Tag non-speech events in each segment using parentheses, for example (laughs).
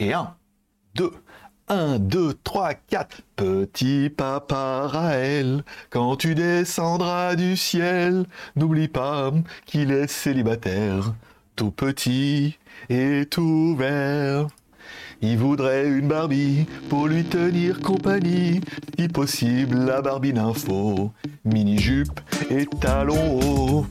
Et 1, 2, 1, 2, 3, 4. Petit papa Raël, quand tu descendras du ciel, n'oublie pas qu'il est célibataire, tout petit et tout vert. Il voudrait une Barbie pour lui tenir compagnie, si possible la Barbie d'info, mini-jupe et talons hauts.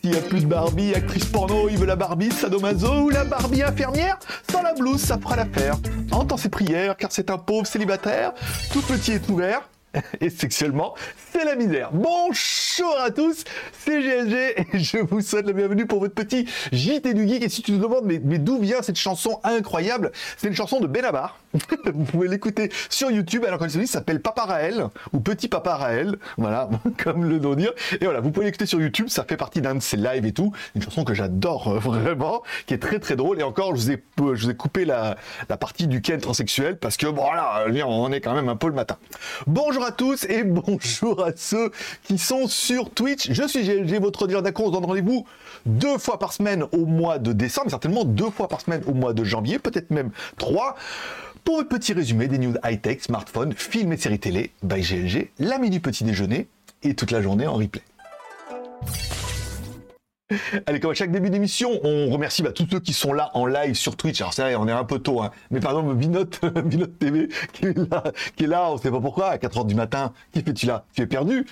S'il n'y a plus de Barbie, actrice porno, il veut la Barbie sadomaso ou la Barbie infirmière Sans la blouse, ça fera l'affaire. Entends ses prières, car c'est un pauvre célibataire, tout petit et ouvert, (laughs) et sexuellement, c'est la misère. Bonjour à tous, c'est GLG et je vous souhaite la bienvenue pour votre petit JT du Geek. Et si tu te demandes, mais, mais d'où vient cette chanson incroyable? C'est une chanson de Benabar. (laughs) vous pouvez l'écouter sur YouTube. Alors, dis, ça s'appelle Papa Raël ou Petit Papa Raël. Voilà, (laughs) comme le nom dire. Et voilà, vous pouvez l'écouter sur YouTube. Ça fait partie d'un de ses lives et tout. Une chanson que j'adore euh, (laughs) vraiment, qui est très très drôle. Et encore, je vous ai, je vous ai coupé la, la partie du Ken transsexuel parce que, bon, voilà, on est quand même un peu le matin. Bonjour à tous et bonjour à ceux qui sont sur Twitch. Je suis GLG, votre dealer d'accord. On se donne rendez-vous deux fois par semaine au mois de décembre, certainement deux fois par semaine au mois de janvier, peut-être même trois. Pour votre petit résumé des news high-tech, smartphones, films et séries télé, by GLG, la minute petit déjeuner et toute la journée en replay. Allez, comme à chaque début d'émission, on remercie bah, tous ceux qui sont là en live sur Twitch. Alors c'est vrai, on est un peu tôt, hein. mais par exemple, Vinote, (laughs) Vinote TV, qui est là, qui est là, on sait pas pourquoi, à 4h du matin, qui fais-tu là? Tu es perdu?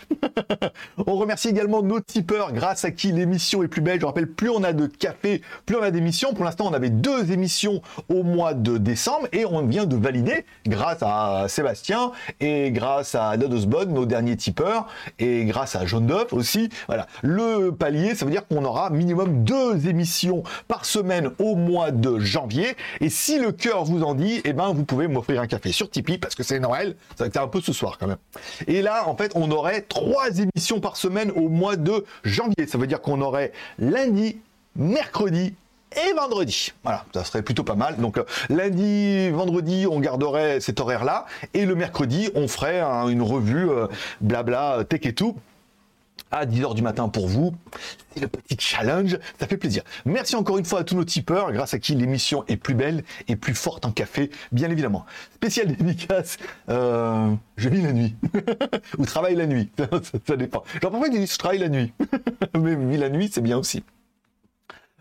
(laughs) On remercie également nos tipeurs, grâce à qui l'émission est plus belle. Je rappelle, plus on a de café, plus on a d'émissions. Pour l'instant, on avait deux émissions au mois de décembre, et on vient de valider, grâce à Sébastien, et grâce à Dodosbon, nos derniers tipeurs, et grâce à Jaune Duff aussi. Voilà, le palier, ça veut dire qu'on minimum deux émissions par semaine au mois de janvier. Et si le cœur vous en dit, eh ben, vous pouvez m'offrir un café sur Tipeee parce que c'est Noël. Ça va être un peu ce soir quand même. Et là, en fait, on aurait trois émissions par semaine au mois de janvier. Ça veut dire qu'on aurait lundi, mercredi et vendredi. Voilà, ça serait plutôt pas mal. Donc euh, lundi, vendredi, on garderait cet horaire-là. Et le mercredi, on ferait une revue euh, blabla tech et tout à 10h du matin pour vous. C'est le petit challenge, ça fait plaisir. Merci encore une fois à tous nos tipeurs, grâce à qui l'émission est plus belle et plus forte en café, bien évidemment. Spécial dédicace, euh, je vis la nuit, (laughs) ou travaille la nuit, (laughs) ça, dépend. Genre parfois ils je travaille la nuit, (laughs) mais vis la nuit c'est bien aussi.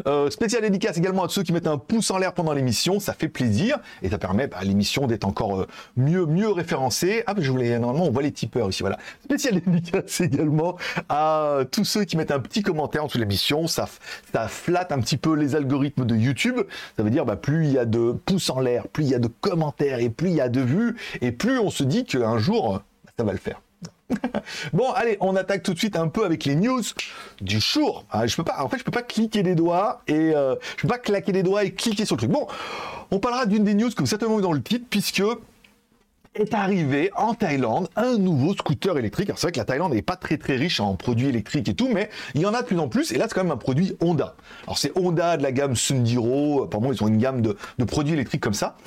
Euh, spécial dédicace également à ceux qui mettent un pouce en l'air pendant l'émission, ça fait plaisir et ça permet bah, à l'émission d'être encore euh, mieux mieux référencée. Ah, je voulais normalement on voit les tipeurs ici, voilà. Spécial (laughs) dédicace également à tous ceux qui mettent un petit commentaire en dessous de l'émission, ça ça flatte un petit peu les algorithmes de YouTube. Ça veut dire bah, plus il y a de pouces en l'air, plus il y a de commentaires et plus il y a de vues et plus on se dit qu'un jour bah, ça va le faire. Bon, allez, on attaque tout de suite un peu avec les news du jour. Ah, je peux pas, en fait, je peux pas cliquer des doigts et euh, je peux pas claquer des doigts et cliquer sur le truc. Bon, on parlera d'une des news que vous certainement dans le titre, puisque est arrivé en Thaïlande un nouveau scooter électrique. Alors c'est vrai que la Thaïlande n'est pas très très riche en produits électriques et tout, mais il y en a de plus en plus. Et là, c'est quand même un produit Honda. Alors c'est Honda de la gamme Sundiro. Apparemment, ils ont une gamme de, de produits électriques comme ça.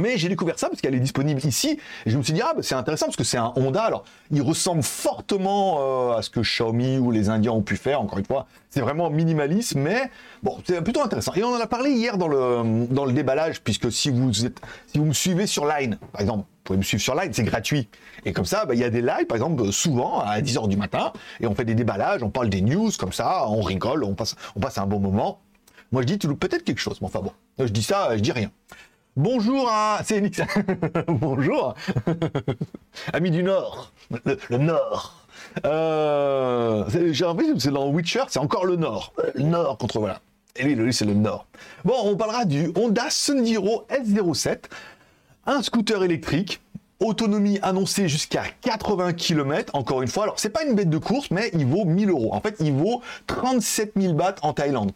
Mais j'ai découvert ça parce qu'elle est disponible ici. Je me suis dit, ah, bah, c'est intéressant parce que c'est un Honda. Alors, il ressemble fortement euh, à ce que Xiaomi ou les Indiens ont pu faire. Encore une fois, c'est vraiment minimaliste, mais bon, c'est plutôt intéressant. Et on en a parlé hier dans le, dans le déballage, puisque si vous, êtes, si vous me suivez sur Line, par exemple, vous pouvez me suivre sur Line, c'est gratuit. Et comme ça, bah, il y a des lives, par exemple, souvent à 10h du matin, et on fait des déballages, on parle des news, comme ça, on rigole, on passe, on passe un bon moment. Moi, je dis, tu loues peut-être quelque chose, mais enfin bon, je dis ça, je dis rien. Bonjour à... C'est Enix. (laughs) Bonjour. (laughs) Amis du Nord. Le, Nord. Euh... J'ai envie c'est dans Witcher, c'est encore le Nord. Le Nord contre... Voilà. Et oui, lui, c'est le Nord. Bon, on parlera du Honda Sundiro S07. Un scooter électrique autonomie annoncée jusqu'à 80 km, encore une fois. Alors, c'est pas une bête de course, mais il vaut 1000 euros. En fait, il vaut 37 000 bahts en Thaïlande.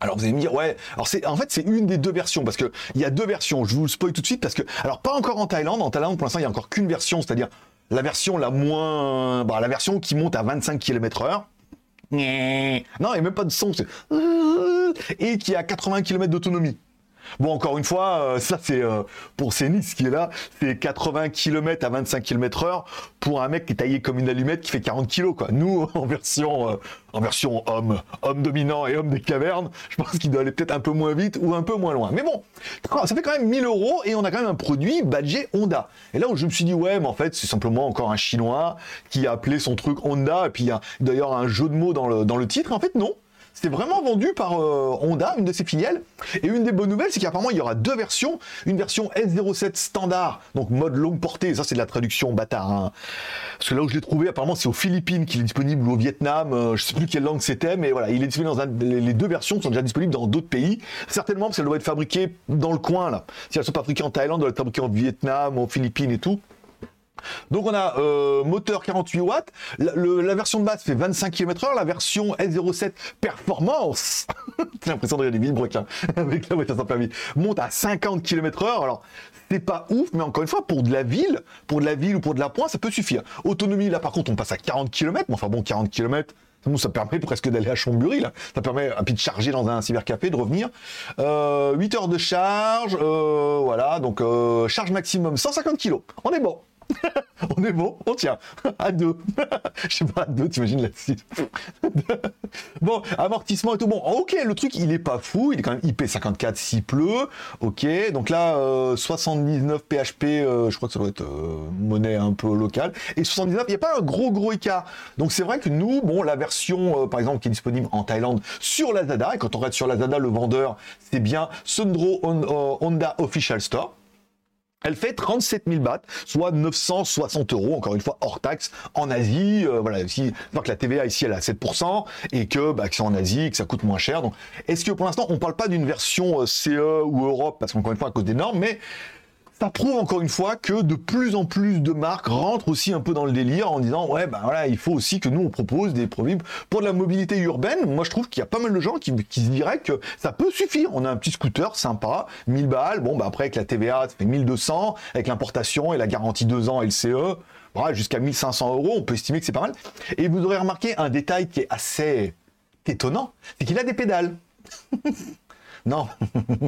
Alors vous allez me dire ouais, alors c'est en fait c'est une des deux versions parce que il y a deux versions. Je vous le spoil tout de suite parce que alors pas encore en Thaïlande. En Thaïlande pour l'instant il y a encore qu'une version, c'est-à-dire la version la moins, bah, la version qui monte à 25 km/h. Non, il n'y a même pas de son. Et qui a 80 km d'autonomie. Bon, encore une fois, euh, ça c'est euh, pour Cénis qui est là, c'est 80 km à 25 km heure pour un mec qui est taillé comme une allumette qui fait 40 kg quoi. Nous, (laughs) en version, euh, en version homme, homme dominant et homme des cavernes, je pense qu'il doit aller peut-être un peu moins vite ou un peu moins loin. Mais bon, ça fait quand même 1000 euros et on a quand même un produit badgé Honda. Et là où je me suis dit, ouais, mais en fait, c'est simplement encore un chinois qui a appelé son truc Honda et puis il y a d'ailleurs un jeu de mots dans le, dans le titre. En fait, non. C'est vraiment vendu par euh, Honda, une de ses filiales. Et une des bonnes nouvelles, c'est qu'apparemment, il y aura deux versions. Une version S07 standard, donc mode longue portée. Ça, c'est de la traduction bâtard. Hein. Parce que là où je l'ai trouvé, apparemment, c'est aux Philippines qu'il est disponible ou au Vietnam. Euh, je sais plus quelle langue c'était, mais voilà, il est disponible dans un, les deux versions sont déjà disponibles dans d'autres pays. Certainement parce qu'elle doit être fabriquée dans le coin, là. Si elles sont fabriquées en Thaïlande, elles doivent être fabriquées en Vietnam, aux Philippines et tout. Donc on a euh, moteur 48 watts, la, version de base fait 25 km/h, la version S07 Performance, (laughs) j'ai l'impression de regarder des villes (laughs) avec la monte à 50 km/h. Alors c'est pas ouf, mais encore une fois, pour de la ville, pour de la ville ou pour de la pointe, ça peut suffire. Autonomie, là par contre, on passe à 40 km, mais enfin bon, 40 km, ça permet presque d'aller à Chambéry, là. Ça permet un peu de charger dans un cybercafé, de revenir. 8 euh, heures de charge, euh, voilà, donc charge maximum 150 kg. On est bon. (laughs) on est bon, on tient. (laughs) À deux. (laughs) Je sais pas, à deux, t'imagines là-dessus. bon, amortissement et tout. Bon, ok, le truc, il est pas fou. Il est quand même IP54 s'il pleut. Ok, donc là, 79 PHP, je crois que ça doit être euh, monnaie un peu locale. Et 79, il n'y a pas un gros, gros écart. Donc c'est vrai que nous, bon, la version, euh, par exemple, qui est disponible en Thaïlande sur Lazada, et quand on regarde sur Lazada, le vendeur, c'est bien Sundro euh, Honda Official Store. Elle fait 37 000 bahts, soit 960 euros, encore une fois, hors taxe, en Asie. Euh, voilà, si, que la TVA ici, elle est à 7%, et que, bah, c'est en Asie, que ça coûte moins cher. Donc, est-ce que pour l'instant, on ne parle pas d'une version euh, CE ou Europe, parce qu'encore une fois, à cause des normes, mais ça prouve encore une fois que de plus en plus de marques rentrent aussi un peu dans le délire en disant ouais ben voilà il faut aussi que nous on propose des produits pour de la mobilité urbaine. Moi je trouve qu'il y a pas mal de gens qui, se diraient que ça peut suffire. On a un petit scooter sympa, 1000 balles. Bon bah après avec la TVA ça fait 1200 avec l'importation et la garantie 2 ans LCE. Voilà, jusqu'à 1500 euros, on peut estimer que c'est pas mal. Et vous aurez remarqué un détail qui est assez étonnant, c'est qu'il a des pédales. (laughs) Non,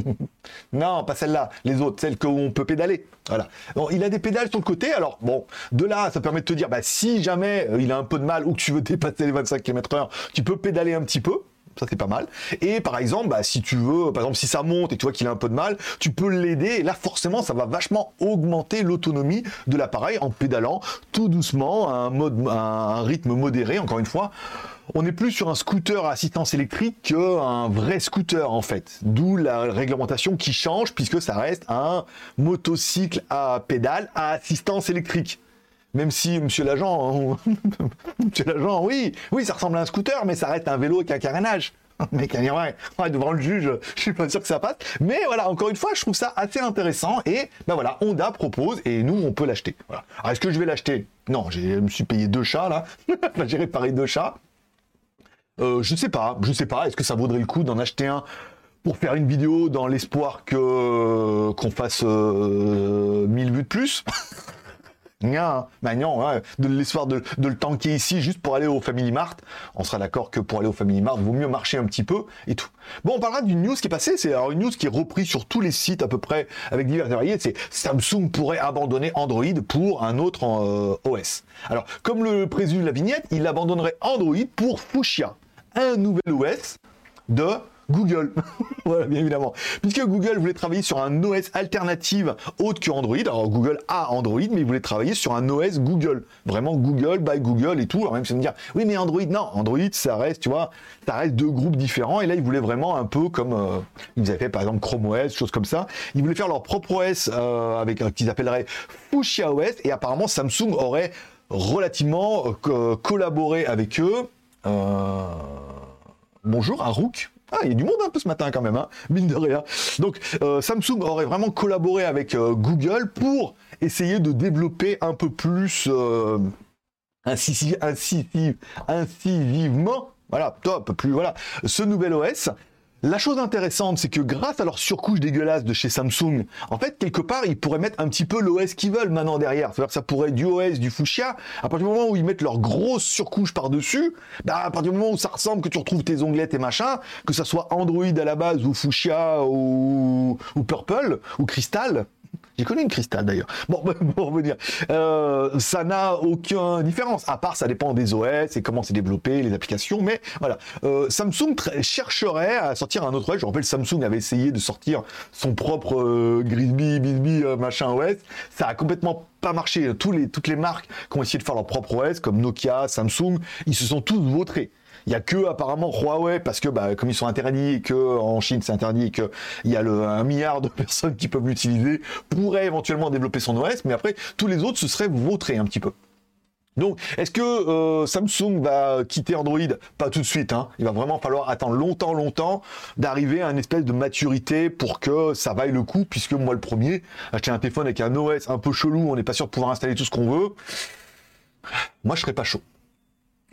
(laughs) non, pas celle-là. Les autres, celles qu'on peut pédaler. Voilà. il a des pédales sur le côté. Alors bon, de là, ça permet de te dire, bah, si jamais euh, il a un peu de mal ou que tu veux dépasser les 25 km/h, tu peux pédaler un petit peu ça c'est pas mal. Et par exemple, bah, si tu veux, par exemple, si ça monte et tu vois qu'il a un peu de mal, tu peux l'aider. Et là, forcément, ça va vachement augmenter l'autonomie de l'appareil en pédalant tout doucement, à un, mode, un rythme modéré, encore une fois on n'est plus sur un scooter à assistance électrique qu'un vrai scooter en fait. D'où la réglementation qui change puisque ça reste un motocycle à pédale à assistance électrique. Même si, monsieur l'agent, (laughs) monsieur l'agent, oui, oui, ça ressemble à un scooter, mais ça reste un vélo avec un carénage. (laughs) Mais ouais, ouais, devant le juge, (laughs) je suis pas sûr que ça passe. Mais voilà, encore une fois, je trouve ça assez intéressant. Et ben voilà, Honda propose et nous, on peut l'acheter. Voilà. Est-ce que je vais l'acheter? Non, je me suis payé deux chats là. j'ai réparé deux chats. Euh, je sais pas, je sais pas. Est-ce que ça vaudrait le coup d'en acheter un pour faire une vidéo dans l'espoir que qu'on fasse 1000 euh, vues de plus? Non, bah non, de l'espoir de, le tanker ici juste pour aller au Family Mart. On sera d'accord que pour aller au Family Mart, vaut mieux marcher un petit peu et tout. Bon, on parlera d'une news qui est passée. C'est une news qui est reprise sur tous les sites à peu près avec divers variés. C'est Samsung pourrait abandonner Android pour un autre euh, OS. Alors, comme le présume la vignette, il abandonnerait Android pour Fuchsia un nouvel OS de Google. (laughs) voilà, bien évidemment. Puisque Google voulait travailler sur un OS alternative autre que Android. Alors Google a Android, mais il voulait travailler sur un OS Google. Vraiment Google by Google et tout. Alors même si me dire, oui, mais Android, non, Android, ça reste, tu vois, ça reste deux groupes différents. Et là, ils voulaient vraiment un peu comme euh, ils avaient fait par exemple Chrome OS, choses comme ça. Ils voulaient faire leur propre OS euh, avec un qu'ils appelleraient Fuchsia OS. Et apparemment, Samsung aurait relativement euh, collaboré avec eux euh, bonjour, Rook. Ah, il y a du monde un peu ce matin quand même, hein, mine de rien. Donc euh, Samsung aurait vraiment collaboré avec euh, Google pour essayer de développer un peu plus incisivement, voilà, top, plus voilà, ce nouvel OS. La chose intéressante, c'est que grâce à leur surcouche dégueulasse de chez Samsung, en fait, quelque part, ils pourraient mettre un petit peu l'OS qu'ils veulent maintenant derrière. C'est-à-dire que ça pourrait être du OS, du fuchsia. À partir du moment où ils mettent leur grosse surcouche par-dessus, bah, à partir du moment où ça ressemble, que tu retrouves tes onglets et machin, que ça soit Android à la base, ou fuchsia, ou, ou Purple, ou Crystal, j'ai connu une cristal d'ailleurs. Bon, (laughs) pour revenir, euh, ça n'a aucune différence. À part, ça dépend des OS et comment c'est développé, les applications. Mais voilà, euh, Samsung chercherait à sortir un autre OS. Je rappelle, Samsung avait essayé de sortir son propre euh, Grisby, Bisbee, machin OS. Ça a complètement pas marché. Tous les, toutes les marques qui ont essayé de faire leur propre OS, comme Nokia, Samsung, ils se sont tous vautrés. Il y a que apparemment Huawei parce que bah, comme ils sont interdits et que en Chine c'est interdit et que il y a le, un milliard de (laughs) personnes qui peuvent l'utiliser, pourrait éventuellement développer son OS, mais après tous les autres ce serait vautrés un petit peu. Donc, est-ce que euh, Samsung va quitter Android? Pas tout de suite. Hein. Il va vraiment falloir attendre longtemps, longtemps d'arriver à une espèce de maturité pour que ça vaille le coup. Puisque moi, le premier, acheter un téléphone avec un OS un peu chelou, on n'est pas sûr de pouvoir installer tout ce qu'on veut. Moi, je serais pas chaud.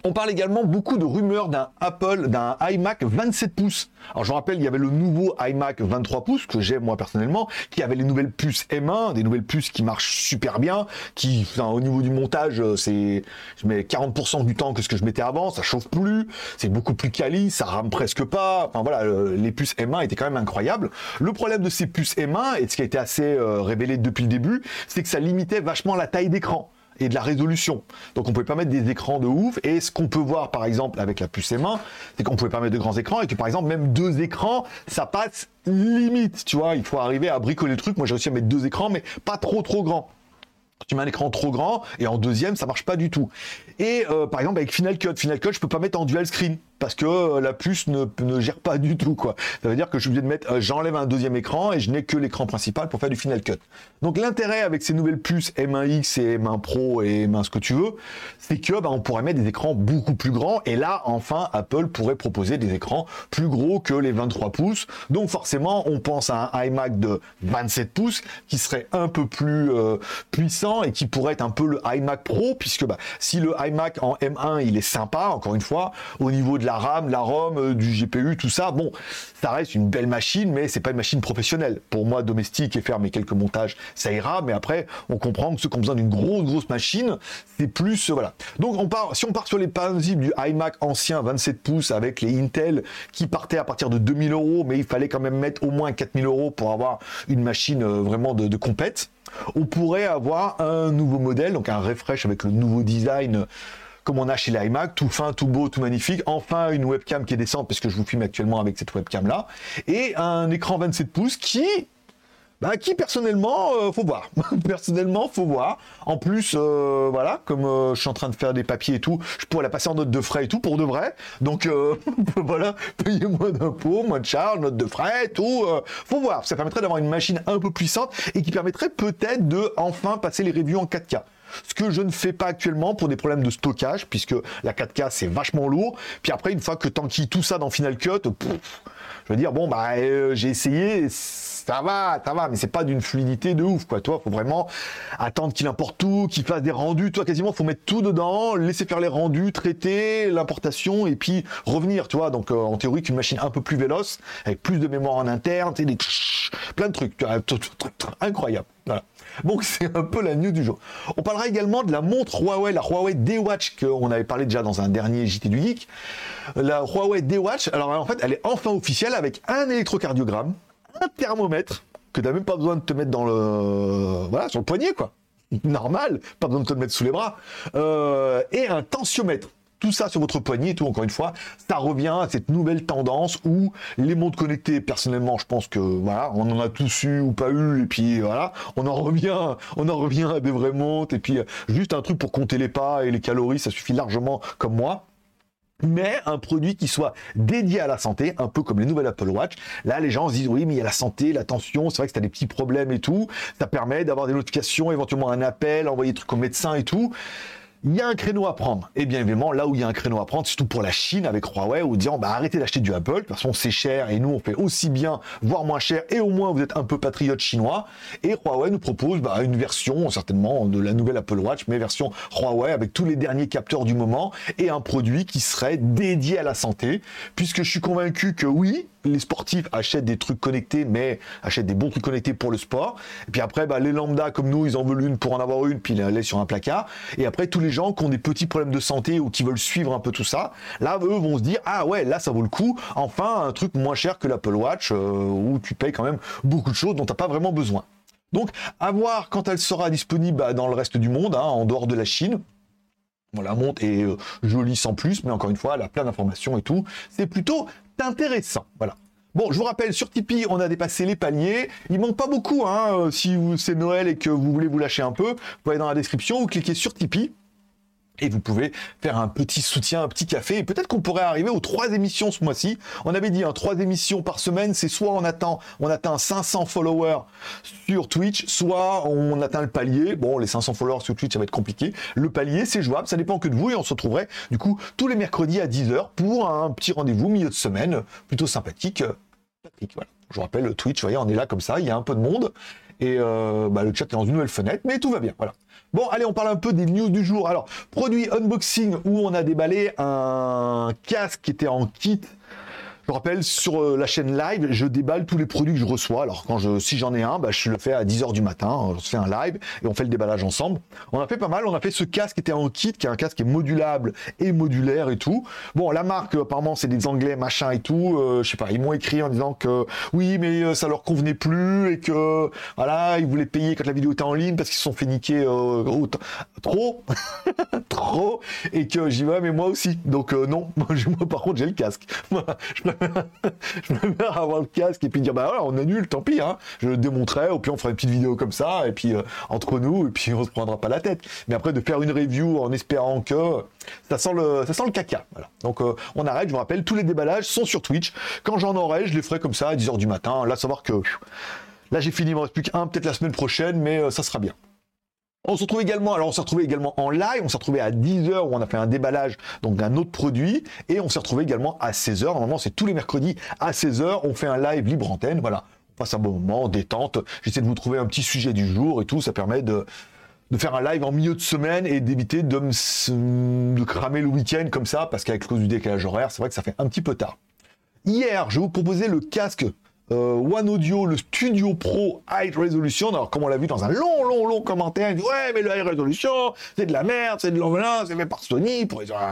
On parle également beaucoup de rumeurs d'un Apple, d'un iMac 27 pouces. Alors je vous rappelle, il y avait le nouveau iMac 23 pouces que j'aime moi personnellement, qui avait les nouvelles puces M1, des nouvelles puces qui marchent super bien, qui au niveau du montage, euh, c'est je mets 40% du temps que ce que je mettais avant, ça chauffe plus, c'est beaucoup plus quali, ça rame presque pas. Enfin voilà, les puces M1 étaient quand même incroyables. Le problème de ces puces M1 et ce qui a été assez euh, révélé depuis le début, c'est que ça limitait vachement la taille d'écran et de la résolution. Donc on pouvait pas mettre des écrans de ouf. Et ce qu'on peut voir par exemple avec la puce M1, c'est qu'on pouvait pas mettre de grands écrans et que par exemple même deux écrans, ça passe limite. Tu vois, il faut arriver à bricoler le truc. Moi j'ai réussi à mettre deux écrans, mais pas trop trop grands tu mets un écran trop grand et en deuxième ça marche pas du tout. Et euh, par exemple avec Final Cut, Final Cut je peux pas mettre en dual screen parce que euh, la puce ne, ne, gère pas du tout quoi. Ça veut dire que je suis obligé de mettre, euh, j'enlève un deuxième écran et je n'ai que l'écran principal pour faire du Final Cut. Donc l'intérêt avec ces nouvelles puces M1X et M1 Pro et M1 ce que tu veux, c'est que bah, on pourrait mettre des écrans beaucoup plus grands et là enfin Apple pourrait proposer des écrans plus gros que les 23 pouces. Donc forcément on pense à un iMac de 27 pouces qui serait un peu plus euh, et qui pourrait être un peu le iMac Pro puisque bah, si le iMac en M1 il est sympa encore une fois au niveau de la RAM, la ROM, euh, du GPU, tout ça. Bon, ça reste une belle machine, mais c'est pas une machine professionnelle. Pour moi, domestique et faire mes quelques montages, ça ira. Mais après, on comprend que ceux qui ont besoin d'une grosse, grosse machine, c'est plus, euh, voilà. Donc, on part, si on part sur les principes du iMac ancien 27 pouces avec les Intel qui partaient à partir de 2000 euros, mais il fallait quand même mettre au moins 4000 euros pour avoir une machine euh, vraiment de, de compète. On pourrait avoir un nouveau modèle, donc un refresh avec le nouveau design comme on a chez l'iMac, tout fin, tout beau, tout magnifique. Enfin, une webcam qui est décente, parce que je vous filme actuellement avec cette webcam-là. Et un écran 27 pouces qui bah, qui personnellement, euh, faut voir. (laughs) personnellement, faut voir. En plus, euh, voilà, comme euh, je suis en train de faire des papiers et tout, je pourrais la passer en note de frais et tout pour de vrai. Donc (laughs) voilà, payer moins d'impôts, moins de charges, note de frais, tout. faut voir. Ça permettrait d'avoir une machine un peu puissante et qui permettrait peut-être de enfin passer les reviews en 4K. Ce que je ne fais pas actuellement pour des problèmes de stockage, puisque la 4K c'est vachement lourd. Puis après, une fois que t'enquilles tout ça dans Final Cut, je veux dire, bon, bah, j'ai essayé, ça va, ça va, mais c'est pas d'une fluidité de ouf, quoi. Toi, faut vraiment attendre qu'il importe tout, qu'il fasse des rendus. Toi, quasiment, faut mettre tout dedans, laisser faire les rendus, traiter l'importation et puis revenir, tu vois. Donc, euh, en théorie, qu'une machine un peu plus véloce, avec plus de mémoire en interne, tu des plein de trucs, incroyable. Voilà. Donc (laughs) c'est un peu la news du jour. On parlera également de la montre Huawei, la Huawei D-Watch qu'on avait parlé déjà dans un dernier JT du Geek. La Huawei D-Watch, alors en fait elle est enfin officielle avec un électrocardiogramme, un thermomètre, que tu n'as même pas besoin de te mettre dans le... Voilà, sur le poignet quoi. Normal, pas besoin de te mettre sous les bras. Euh, et un tensiomètre tout ça sur votre poignet et tout, encore une fois, ça revient à cette nouvelle tendance où les montres connectées, personnellement, je pense que voilà, on en a tous eu ou pas eu, et puis voilà, on en revient, on en revient à des vraies montres, et puis juste un truc pour compter les pas et les calories, ça suffit largement comme moi mais un produit qui soit dédié à la santé, un peu comme les nouvelles Apple Watch. Là, les gens se disent oui, mais il y a la santé, l'attention, c'est vrai que tu des petits problèmes et tout. Ça permet d'avoir des notifications, éventuellement un appel, envoyer des trucs au médecin et tout il y a un créneau à prendre. Et bien évidemment, là où il y a un créneau à prendre, surtout pour la Chine avec Huawei, où disant bah arrêtez d'acheter du Apple, de toute façon c'est cher et nous on fait aussi bien, voire moins cher, et au moins vous êtes un peu patriote chinois. Et Huawei nous propose bah, une version certainement de la nouvelle Apple Watch, mais version Huawei avec tous les derniers capteurs du moment et un produit qui serait dédié à la santé, puisque je suis convaincu que oui, les sportifs achètent des trucs connectés, mais achètent des bons trucs connectés pour le sport. Et puis après, bah, les lambda comme nous, ils en veulent une pour en avoir une, puis ils la sur un placard. Et après, tous les gens qui ont des petits problèmes de santé ou qui veulent suivre un peu tout ça, là, eux vont se dire, ah ouais, là, ça vaut le coup. Enfin, un truc moins cher que l'Apple Watch, euh, où tu payes quand même beaucoup de choses dont tu n'as pas vraiment besoin. Donc, à voir quand elle sera disponible bah, dans le reste du monde, hein, en dehors de la Chine. La montre est euh, jolie sans plus, mais encore une fois, elle a plein d'informations et tout. C'est plutôt intéressant. Voilà. Bon, je vous rappelle, sur Tipeee, on a dépassé les paliers. Il manque pas beaucoup, hein, euh, si c'est Noël et que vous voulez vous lâcher un peu. Vous pouvez aller dans la description ou cliquez sur Tipeee. Et vous pouvez faire un petit soutien, un petit café. Et peut-être qu'on pourrait arriver aux trois émissions ce mois-ci. On avait dit, hein, trois émissions par semaine. C'est soit on attend, on atteint 500 followers sur Twitch, soit on atteint le palier. Bon, les 500 followers sur Twitch, ça va être compliqué. Le palier, c'est jouable. Ça dépend que de vous. Et on se retrouverait, du coup, tous les mercredis à 10h pour un petit rendez-vous milieu de semaine. Plutôt sympathique. Patrick, voilà. Je vous rappelle, Twitch, vous voyez, on est là comme ça. Il y a un peu de monde. Et euh, bah, le chat est dans une nouvelle fenêtre. Mais tout va bien. Voilà. Bon, allez, on parle un peu des news du jour. Alors, produit unboxing où on a déballé un casque qui était en kit je rappelle, sur euh, la chaîne live, je déballe tous les produits que je reçois. Alors, quand je, si j'en ai un, bah, je le fais à 10h du matin. On fait un live et on fait le déballage ensemble. On a fait pas mal. On a fait ce casque qui était en kit, qui est un casque qui est modulable et modulaire et tout. Bon, la marque, apparemment, c'est des anglais, machin et tout. Euh, je sais pas, ils m'ont écrit en disant que oui, mais euh, ça leur convenait plus et que, voilà, ils voulaient payer quand la vidéo était en ligne parce qu'ils se sont fait niquer trop, (laughs) trop, et que j'y vais, mais moi aussi. Donc, non, (laughs) moi, par contre, j'ai le casque. (laughs) préfère avoir le casque et puis dire bah voilà, on annule, tant pis, hein. je le démontrerai, ou puis on fera une petite vidéo comme ça, et puis euh, entre nous, et puis (laughs) on se prendra pas la tête. Mais après, de faire une review en espérant que ça sent le, ça caca. Donc euh, on arrête, je vous rappelle, tous les déballages sont sur Twitch. Quand j'en aurai, je les ferai comme ça à 10h du matin. Là, savoir que là j'ai fini, il me reste plus qu'un, peut-être la semaine prochaine, mais euh, ça sera bien. On se retrouve également, alors on s'est retrouvé également en live, on s'est retrouvé à 10h où on a fait un déballage donc d'un autre produit et on s'est retrouvé également à 16h. Normalement, c'est tous les mercredis à 16h, on fait un live libre antenne, voilà. On passe un bon moment, détente. J'essaie de vous trouver un petit sujet du jour et tout, ça permet de faire un live en milieu de semaine et d'éviter de me de cramer le week-end comme ça parce qu'avec cause du décalage horaire, c'est vrai que ça fait un petit peu tard. Hier, je vous proposer le casque euh, One Audio, le Studio Pro High Resolution. Alors, comme on l'a vu dans un long, long, long commentaire, il dit Ouais, mais le High Resolution, c'est de la merde, c'est de l'enveloppe, c'est fait par Sony.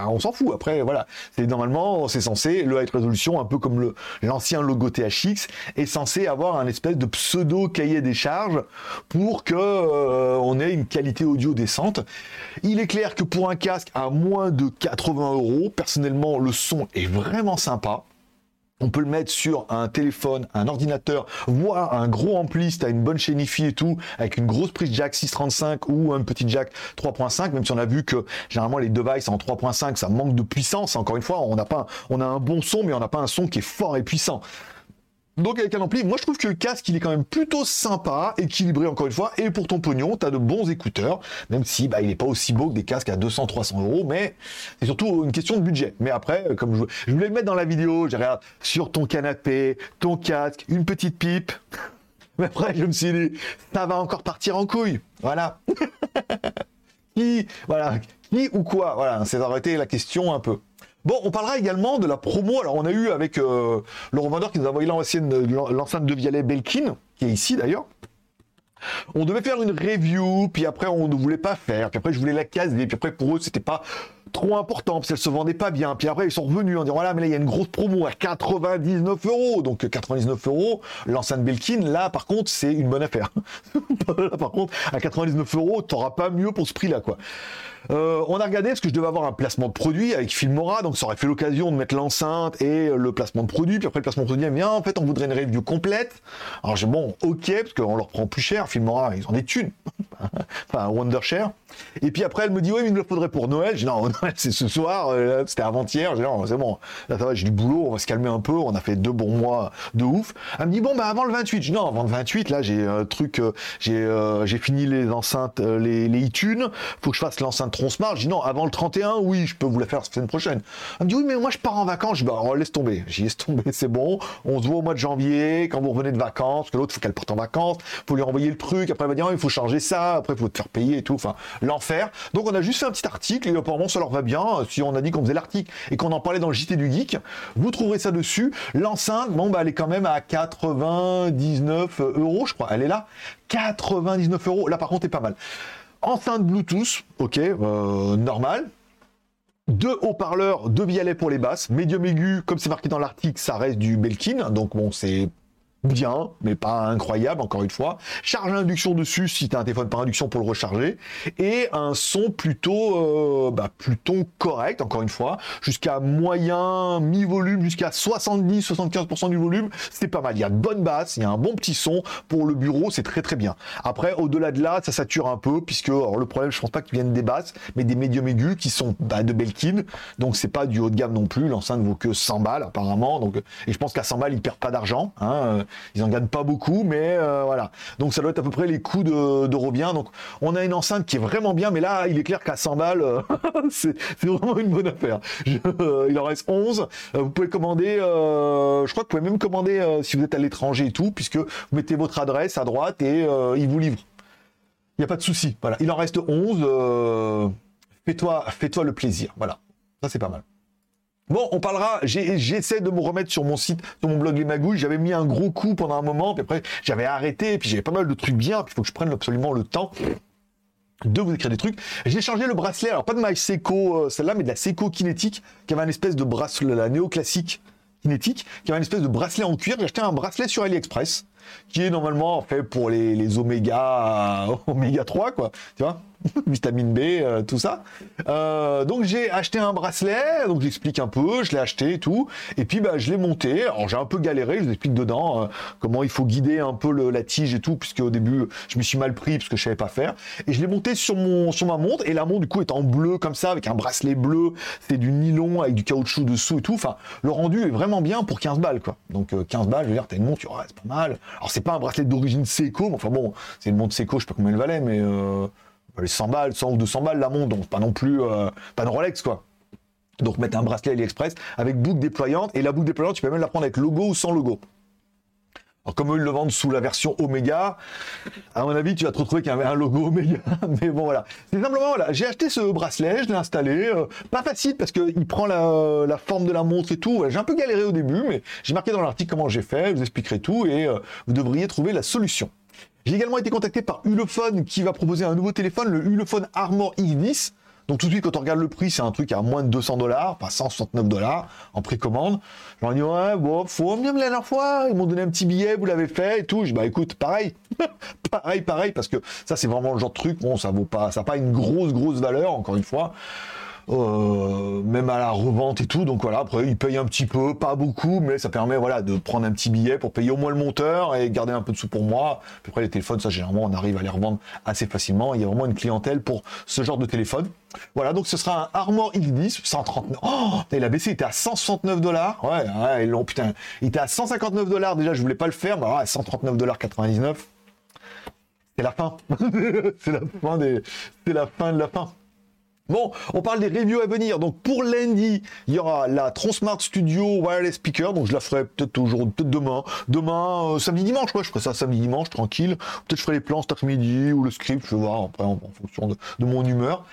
On s'en fout. Après, voilà. C'est normalement, c'est censé, le High Resolution, un peu comme l'ancien logo THX, est censé avoir un espèce de pseudo cahier des charges pour que euh, on ait une qualité audio décente. Il est clair que pour un casque à moins de 80 euros, personnellement, le son est vraiment sympa. On peut le mettre sur un téléphone, un ordinateur, voire un gros ampli si tu une bonne chaîne IFI et tout, avec une grosse prise jack 635 ou un petit jack 3.5, même si on a vu que généralement les devices en 3.5, ça manque de puissance. Encore une fois, on a pas, on a un bon son, mais on n'a pas un son qui est fort et puissant. Donc avec un ampli, moi je trouve que le casque il est quand même plutôt sympa, équilibré encore une fois, et pour ton pognon, tu as de bons écouteurs, même si bah, il n'est pas aussi beau que des casques à 200-300 euros, mais c'est surtout une question de budget. Mais après, euh, comme je, voulais le mettre dans la vidéo, j'ai regardé sur ton canapé, ton casque, une petite pipe. (laughs) Mais après, je me suis dit, ça va encore partir en couille. Voilà. (laughs) qui, voilà, qui ou quoi? Voilà, c'est arrêté la question un peu. Bon, on parlera également de la promo. Alors, on a eu avec euh, le revendeur qui nous a envoyé l'enceinte de Vialet Belkin, qui est ici d'ailleurs. On devait faire une review, puis après on ne voulait pas faire, puis après je voulais la caser, puis après pour eux c'était pas trop important parce qu'elle se vendait pas bien. Puis après ils sont revenus en disant voilà mais là il y a une grosse promo à 99 euros, donc 99 euros l'enceinte Belkin là par contre c'est une bonne affaire. (laughs) par contre à 99 euros t'auras pas mieux pour ce prix là quoi. Euh, on a regardé parce que je devais avoir un placement de produit avec Filmora, donc ça aurait fait l'occasion de mettre l'enceinte et le placement de produit. Puis après le placement de produit, bien en fait on voudrait une review complète. Alors j'ai bon, ok, parce qu'on leur prend plus cher. Filmora, ils ont des thunes. (laughs) enfin Wondershare. Et puis après elle me dit ouais mais il me le faudrait pour Noël. J'ai non c'est ce soir, euh, c'était avant-hier. C'est bon. Là ça va, j'ai du boulot, on va se calmer un peu. On a fait deux bons mois de ouf. Elle me dit bon bah avant le 28. Je non avant le 28 là j'ai un truc, euh, j'ai fini les enceintes, les les iTunes. Faut que je fasse l'enceinte Tronsmart. Je dis non, avant le 31, oui, je peux vous la faire la semaine prochaine. Elle me dit oui, mais moi je pars en vacances. Je dis bah, laisse tomber. (laughs) J'y laisse tomber, c'est bon. On se voit au mois de janvier, quand vous revenez de vacances, que l'autre, faut qu'elle parte en vacances. Faut lui envoyer le truc. Après, elle va dire, oh, il faut changer ça. Après, faut te faire payer et tout. Enfin, l'enfer. Donc on a juste fait un petit article et apparemment ça va bien. Si on a dit qu'on faisait l'article et qu'on en parlait dans le JT du Geek, vous trouverez ça dessus. L'enceinte, bon bah elle est quand même à 99 euros, je crois. Elle est là, 99 euros. Là par contre, est pas mal. Enceinte Bluetooth, ok, euh, normal. Deux haut-parleurs, deux biellets pour les basses, médium aigu, comme c'est marqué dans l'article, ça reste du Belkin, donc bon, c'est bien, mais pas incroyable, encore une fois. Charge induction dessus si tu as un téléphone par induction pour le recharger. Et un son plutôt, euh, bah, plutôt correct, encore une fois. Jusqu'à moyen, mi-volume, jusqu'à 70-75% du volume. C'est pas mal. Il y a de bonnes basses, il y a un bon petit son. Pour le bureau, c'est très très bien. Après, au-delà de là, ça sature un peu, puisque alors, le problème, je pense pas qu'ils viennent des basses, mais des médiums aigus qui sont bah, de Belkin. Donc c'est pas du haut de gamme non plus. L'enceinte vaut que 100 balles apparemment. Donc, et je pense qu'à 100 balles, ils perdent pas d'argent. Hein. Ils en gagnent pas beaucoup, mais euh, voilà. Donc ça doit être à peu près les coûts de, de Robien. Donc on a une enceinte qui est vraiment bien, mais là, il est clair qu'à 100 balles, euh, (laughs) c'est vraiment une bonne affaire. Euh, il en reste 11. vous pouvez commander, je crois que vous pouvez même commander si vous êtes à l'étranger et tout, puisque vous mettez votre adresse à droite et il vous livre. Il n'y a pas de souci. Voilà. Il en reste 11. fais-toi, fais-toi le plaisir. Voilà. Ça, c'est pas mal. Bon, on parlera, j'essaie de me remettre sur mon site, sur mon blog Les Magouilles, j'avais mis un gros coup pendant un moment, puis après j'avais arrêté, puis j'avais pas mal de trucs bien, il faut que je prenne absolument le temps de vous écrire des trucs. J'ai changé le bracelet, alors pas de ma Seiko, euh, celle-là, mais de la Seiko Kinétique, qui avait un espèce de bracelet, la néoclassique Kinétique, qui avait une espèce de bracelet en cuir. J'ai acheté un bracelet sur AliExpress, qui est normalement fait pour les, les oméga, (laughs) oméga 3, quoi, tu vois (laughs) vitamine B, euh, tout ça. Euh, donc j'ai acheté un bracelet, donc j'explique un peu, je l'ai acheté et tout, et puis bah, je l'ai monté. Alors j'ai un peu galéré, je vous explique dedans euh, comment il faut guider un peu le, la tige et tout, puisque au début je me suis mal pris parce que je savais pas faire. Et je l'ai monté sur mon sur ma montre, et la montre du coup est en bleu comme ça, avec un bracelet bleu, c'est du nylon avec du caoutchouc dessous et tout. Enfin, le rendu est vraiment bien pour 15 balles quoi. Donc 15 balles, je veux dire, t'as une montre, c'est pas mal. Alors c'est pas un bracelet d'origine Seiko, mais enfin bon, c'est une montre Seiko, je sais pas combien elle valait, mais les 100 balles, 100 ou 200 balles la montre, donc pas non plus, euh, pas de Rolex quoi. Donc mettre un bracelet AliExpress avec boucle déployante, et la boucle déployante, tu peux même la prendre avec logo ou sans logo. Alors comme eux, ils le vendent sous la version Omega, à mon avis, tu vas te retrouver qu'il y avait un logo (laughs) Omega. Mais bon, voilà. C'est simplement, voilà, j'ai acheté ce bracelet, je l'ai installé. Euh, pas facile parce qu'il prend la, forme de la montre et tout. J'ai un peu galéré au début, mais j'ai marqué dans l'article comment j'ai fait, je vous expliquerai tout et euh, vous devriez trouver la solution. J'ai également été contacté par Ulefone qui va proposer un nouveau téléphone, le Ulefone Armor X10. Donc tout de suite, quand on regarde le prix, c'est un truc à moins de 200 dollars, pas 169 dollars en précommande. Je leur dis ouais, bon, faut bien la dernière fois. Ils m'ont donné un petit billet, vous l'avez fait et tout. Je dis bah écoute, pareil, (laughs) pareil, pareil, parce que ça c'est vraiment le genre de truc. Bon, ça vaut pas, ça n'a pas une grosse, grosse valeur. Encore une fois, même à la revente et tout. Donc voilà, après ils payent un petit peu, pas beaucoup, mais ça permet voilà de prendre un petit billet pour payer au moins le monteur et garder un peu de sous pour moi. Après les téléphones, ça généralement on arrive à les revendre assez facilement. Il y a vraiment une clientèle pour ce genre de téléphone. Voilà, donc ce sera un Armor X10, 139. Oh, il a baissé, il était à 169 dollars. Ouais, ouais, long, putain, il était à 159 dollars déjà, je voulais pas le faire, mais ouais, 139 dollars 99. C'est la fin. (laughs) c'est la fin des, c'est la fin de la fin. Bon, on parle des reviews à venir. Donc pour lundi, il y aura la Transmart Studio Wireless Speaker. Donc je la ferai peut-être aujourd'hui, peut-être demain. Demain, euh, samedi, dimanche, quoi. Je ferai ça samedi, dimanche, tranquille. Peut-être je ferai les plans cet après-midi ou le script, je vais voir après en, fonction de, mon humeur.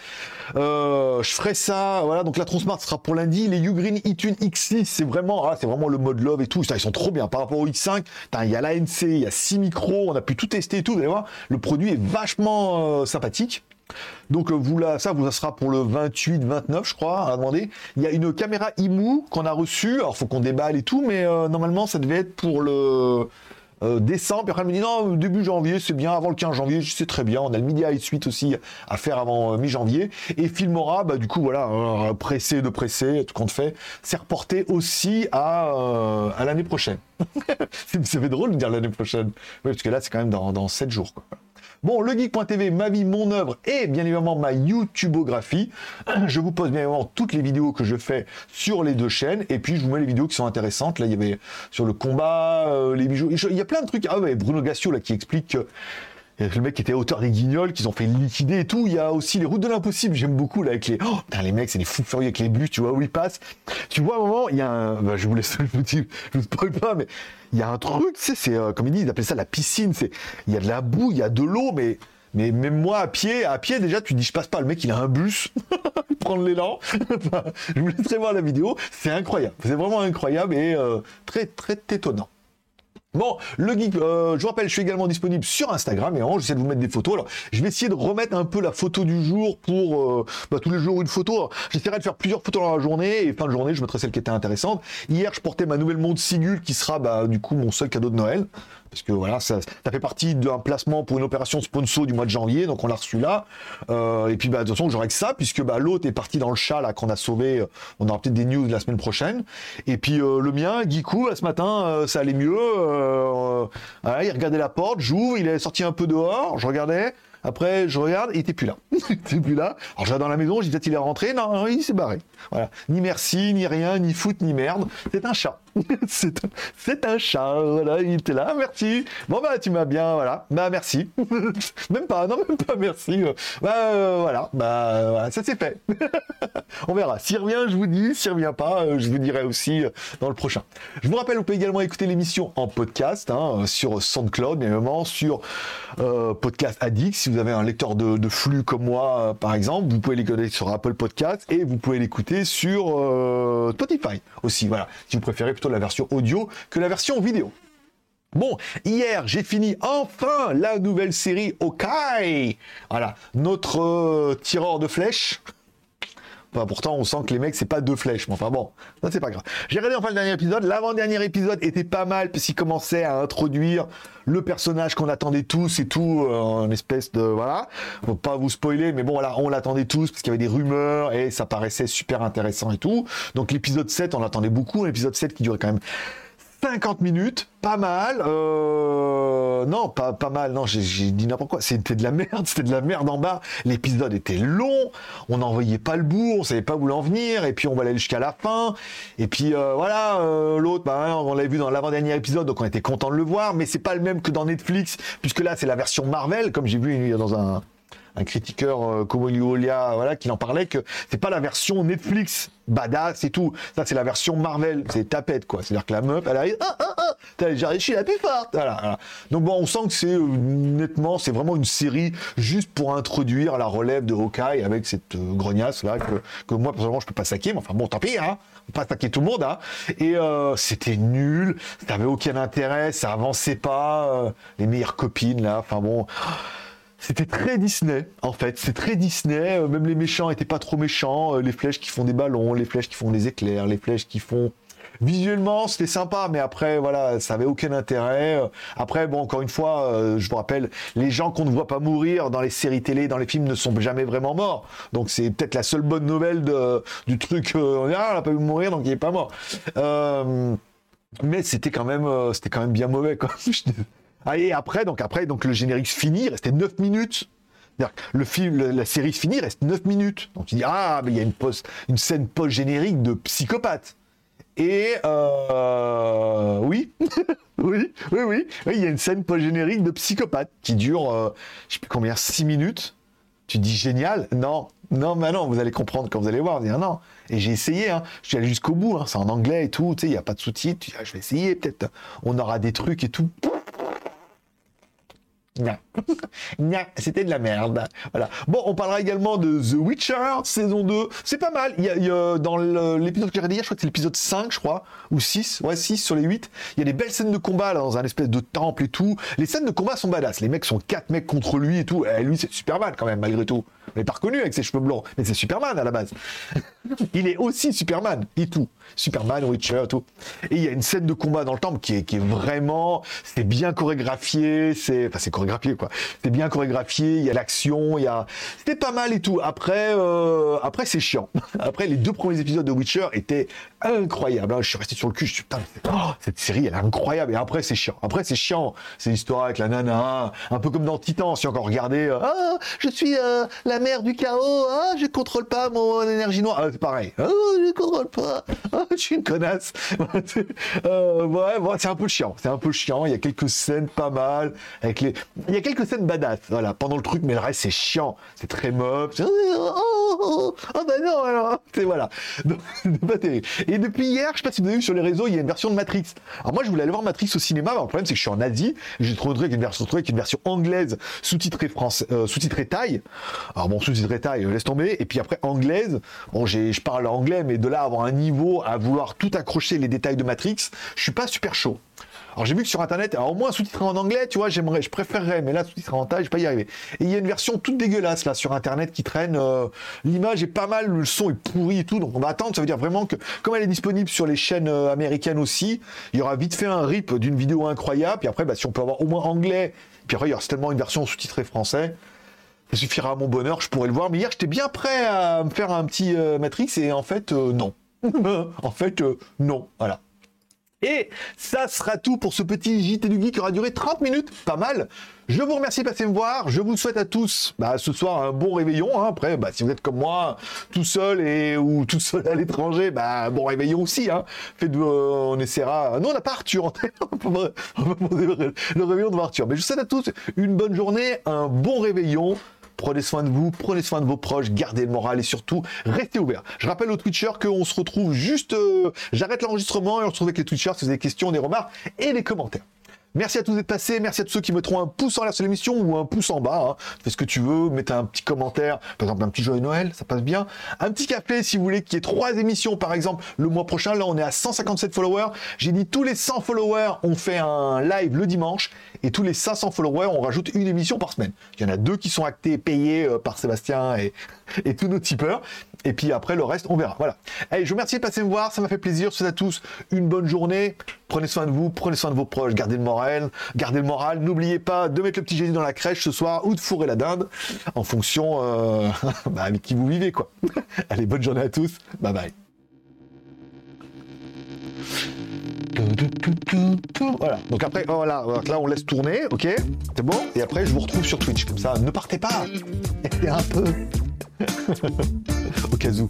Euh, je ferai ça, voilà. Donc la Transmart sera pour lundi. Les Ugreen eTune X6, c'est vraiment, ah, c'est vraiment le mode love et tout. Ils sont trop bien par rapport au X5. Il y a l'ANC, il y a 6 micros, on a pu tout tester et tout. Vous allez voir, le produit est vachement euh, sympathique. Donc euh, vous là, ça vous ça sera pour le 28, 29, je crois, à demander. Il y a une caméra IMU qu'on a reçue. Alors faut qu'on déballe et tout, mais euh, normalement ça devait être pour le euh, décembre. Puis après elle me dit non, début janvier, c'est bien. Avant le 15 janvier, sais très bien. On a le Media Suite aussi à faire avant mi-janvier. Et Filmora, bah du coup voilà, pressé de pressé, tout compte fait, c'est reporté aussi à, l'année prochaine. (laughs) c'est fait drôle de dire l'année prochaine. Parce que là c'est quand même dans, dans 7 jours. Quoi. Bon, legeek.tv, ma vie, mon œuvre et bien évidemment ma YouTubeographie. (clears throat) Je vous pose bien évidemment toutes les vidéos que je fais sur les deux chaînes et puis je vous mets les vidéos qui sont intéressantes. Là, il y avait sur le combat, euh, les bijoux. Il y a plein de trucs. Ah ouais, Bruno Gassio là qui explique que le mec qui était auteur des guignols, qu'ils ont fait liquider et tout. Il y a aussi les routes de l'impossible. J'aime beaucoup là avec les. Oh, putain, les mecs, c'est des fous furieux avec les bus. Tu vois où ils passent. Tu vois à un moment, il y a un. Bah, je vous laisse. Je vous je vous spoil pas, mais il y a un truc. Tu sais, c'est euh, comme ils disent, ils appellent ça la piscine. C'est il y a de la boue, il y a de l'eau, mais Mais même moi, à pied, à pied, déjà, tu dis, je passe pas. Le mec, il a un bus. (laughs) Prendre l'élan. je vous laisserai voir la vidéo. C'est incroyable. C'est vraiment incroyable et euh, très, très étonnant. Bon, le geek, euh, je vous rappelle, je suis également disponible sur Instagram et j'essaie de vous mettre des photos. Alors, je vais essayer de remettre un peu la photo du jour pour euh, bah, tous les jours une photo. J'essaierai de faire plusieurs photos dans la journée et fin de journée, je mettrai celle qui était intéressante. Hier, je portais ma nouvelle montre Sigul qui sera bah, du coup mon seul cadeau de Noël parce que voilà, ça, fait partie d'un placement pour une opération sponsor du mois de janvier, donc on l'a reçu là. Euh, et puis bah, de toute façon, j'aurai que ça, puisque bah, l'autre est parti dans le chat là qu'on a sauvé. On aura peut-être des news la semaine prochaine. Et puis euh, le mien, Giku, ce matin, euh, ça allait mieux. il regardait la porte, j'ouvre, il est sorti un peu dehors, je regardais. Après, je regarde, il était plus là. (laughs) il était plus là. Alors, je vais dans la maison, je dis peut-être il est rentré. Non, non il s'est barré. Voilà. Ni merci, ni rien, ni foot, ni merde. C'est un chat. (laughs) c'est un, chat. Voilà, il était là. Merci. Bon, bah, tu m'as bien, voilà. Bah, merci. (laughs) même pas, non, même pas merci. Bah, euh, voilà. Bah, voilà, ça s'est fait. (laughs) On verra. S'il revient, je vous dis. S'il revient pas, euh, je vous dirai aussi euh, dans le prochain. Je vous rappelle, vous pouvez également écouter l'émission en podcast, hein, sur SoundCloud, bien évidemment, sur Podcast Addict vous avez un lecteur de, flux comme moi, euh, par exemple, vous pouvez l'écouter sur Apple Podcast et vous pouvez l'écouter sur euh, Spotify aussi. Voilà, si vous préférez plutôt la version audio que la version vidéo. Bon, hier, j'ai fini enfin la nouvelle série Okai. Voilà, notre euh, tireur de flèches pourtant, on sent que les mecs, c'est pas deux flèches. Mais enfin bon, ça c'est pas grave. J'ai regardé enfin le dernier épisode. L'avant-dernier épisode était pas mal parce qu'il commençait à introduire le personnage qu'on attendait tous et tout, euh, en espèce de voilà. Faut pas vous spoiler, mais bon voilà, on l'attendait tous parce qu'il y avait des rumeurs et ça paraissait super intéressant et tout. Donc l'épisode 7, on l'attendait beaucoup. L'épisode 7 qui durait quand même 50 minutes, pas mal. Euh, non, pas, pas mal. Non, j'ai dit n'importe quoi. C'était de la merde. (laughs) C'était de la merde en bas. L'épisode était long. On n'en voyait pas le bout. On savait pas où l'en venir. Et puis on va aller jusqu'à la fin. Et puis euh, voilà, euh, l'autre, bah, on l'avait vu dans l'avant-dernier épisode, donc on était content de le voir. Mais c'est pas le même que dans Netflix, puisque là c'est la version Marvel, comme j'ai vu dans un un critiqueur euh, voilà, qui en parlait que c'est pas la version Netflix badass et tout. Ça, c'est la version Marvel, c'est tapette, quoi. C'est-à-dire que la meuf, elle arrive, ah, ah, ah, je suis la plus forte. Voilà, Donc bon, on sent que c'est, euh, nettement, c'est vraiment une série juste pour introduire la relève de Hawkeye avec cette euh, grognasse, là, que, moi, personnellement, je peux pas saquer, mais enfin bon, tant pis, hein. Pas saquer tout le monde, hein. Et euh, c'était nul, ça avait aucun intérêt, ça avançait pas, les meilleures copines, là, enfin bon. C'était très Disney, en fait. C'est très Disney. Euh, même les méchants étaient pas trop méchants. Euh, les flèches qui font des ballons, les flèches qui font des éclairs, les flèches qui font. Visuellement, c'était sympa, mais après, voilà, ça avait aucun intérêt. Euh, après, bon, encore une fois, je vous rappelle, les gens qu'on ne voit pas mourir dans les séries télé, dans les films, ne sont jamais vraiment morts. Donc, c'est peut-être la seule bonne nouvelle du truc. on ah, on pas vu mourir, donc il est pas mort. mais c'était quand même, c'était quand même bien mauvais, quoi. (laughs) Ah, et après, donc après, donc le générique finit, il restait 9 minutes. Le film, la série se finit, reste 9 minutes. Donc tu dis, ah, mais il y a une, post, une scène post-générique de psychopathe. Et euh, oui, (laughs) oui, oui, oui, il y a une scène post-générique de psychopathe qui dure, euh, je sais plus combien, 6 minutes. Tu dis génial Non, non, mais non, vous allez comprendre quand vous allez voir. Dire non. Et j'ai essayé, hein. je suis allé jusqu'au bout, hein. c'est en anglais et tout, tu sais, il n'y a pas de sous-titres. Ah, je vais essayer, peut-être on aura des trucs et tout. (laughs) c'était de la merde. Voilà. Bon, on parlera également de The Witcher, saison 2. C'est pas mal. Il y a, dans l'épisode que j'ai regardé hier, je crois que c'est l'épisode 5, je crois, ou 6. Ouais, 6 sur les 8. Il y a des belles scènes de combat dans un espèce de temple et tout. Les scènes de combat sont badass. Les mecs sont 4 mecs contre lui et tout. Et lui, c'est Superman quand même, malgré tout. Est pas reconnu avec ses cheveux blancs, mais c'est Superman à la base. (laughs) il est aussi Superman et tout. Superman, Witcher, tout. Et il y a une scène de combat dans le temple qui est, qui est vraiment, c'est bien chorégraphié, c'est, enfin c'est chorégraphié quoi. C'est bien chorégraphié, il y a l'action, il y a, c'était pas mal et tout. Après, euh, après c'est chiant. (laughs) Après les deux premiers épisodes de Witcher étaient incroyables. Je suis resté sur le cul, je suis putain, oh, cette série elle est incroyable. Et après c'est chiant. Après c'est chiant. C'est l'histoire avec la nana, un peu comme dans Titan. Si encore regardé, euh, ah, je suis euh, la mère du chaos, ah, je contrôle pas mon énergie noire. Ah, c'est pareil. Oh, je contrôle pas. Oh, je suis une connasse. (laughs) euh, ouais, c'est un peu chiant. C'est un peu chiant. Il y a quelques scènes pas mal. Avec les... Il y a quelques scènes badass, voilà, pendant le truc, mais le reste, c'est chiant. C'est très moche. Oh, oh, oh, bah non, alors. C'est voilà. (laughs) Pas. Et depuis hier, je sais pas si vous avez vu sur les réseaux, il y a une version de Matrix. Alors moi, je voulais aller voir Matrix au cinéma. Mais le problème, c'est que je suis en Asie. J'ai trouvé une version, version anglaise sous-titrée français, euh, sous-titrée thaï. Alors bon, sous-titrée thaï, euh, laisse tomber. Et puis après, anglaise. Bon, je parle anglais, mais de là avoir un niveau à vouloir tout accrocher les détails de Matrix, je suis pas super chaud. Alors j'ai vu que sur internet, alors au moins sous-titré en anglais, tu vois, j'aimerais, je préférerais, mais là sous-titré en thaï, je vais pas y arriver. Et il y a une version toute dégueulasse là sur internet qui traîne. euh, L'image est pas mal, le son est pourri et tout, donc on va attendre. Ça veut dire vraiment que comme elle est disponible sur les chaînes euh, américaines aussi, il y aura vite fait un rip d'une vidéo incroyable. Puis après, bah, si on peut avoir au moins anglais, puis après il y aura certainement une version sous-titrée français. Ça suffira à mon bonheur, je pourrais le voir. Mais hier, j'étais bien prêt à me faire un petit euh, Matrix et en fait, euh, non. (laughs) en fait, euh, non. Voilà. Et ça sera tout pour ce petit JT du Geek qui aura duré 30 minutes, pas mal. Je vous remercie de passer me voir. Je vous souhaite à tous bah, ce soir un bon réveillon. hein. Après, bah, si vous êtes comme moi, tout seul et ou (laughs) tout seul à l'étranger, bah, bon réveillon aussi. Hein. Faites, euh, on essaiera. Non, on n'a pas Arthur. (laughs) On pas poser le réveillon de Arthur. Mais je vous souhaite à tous une bonne journée, un bon réveillon. Prenez soin de vous, prenez soin de vos proches, gardez le moral et surtout, restez ouverts. Je rappelle aux Twitchers qu'on se retrouve juste... euh, J'arrête l'enregistrement et on se retrouve avec les Twitchers si vous avez des questions, des remarques et des commentaires. Merci à tous d'être passés, merci à tous ceux qui mettront un pouce en l'air sur l'émission ou un pouce en bas. hein. Fais ce que tu veux, mettez un petit commentaire, par exemple un petit joyeux Noël, ça passe bien. Un petit café si vous voulez qu'il y ait trois émissions par exemple le mois prochain. Là on est à 157 followers. J'ai dit tous les 100 followers on fait un live le dimanche et tous les 500 followers on rajoute une émission par semaine. Il y en a deux qui sont actés, payés euh, par Sébastien et (laughs) tous nos tipeurs. Et puis après le reste on verra. Voilà. Allez, je vous remercie de passer me voir, ça m'a fait plaisir. Je souhaite à tous une bonne journée. Prenez soin de vous, prenez soin de vos proches, gardez le moral, gardez le moral. N'oubliez pas de mettre le petit Jésus dans la crèche ce soir ou de fourrer la dinde en fonction euh, (laughs) bah, avec qui vous vivez quoi. (laughs) Allez, bonne journée à tous. Bye bye. Voilà. Donc après, oh, voilà, là on laisse tourner, ok C'est bon Et après je vous retrouve sur Twitch. Comme ça, ne partez pas. (laughs) Restez un peu. Au cas où.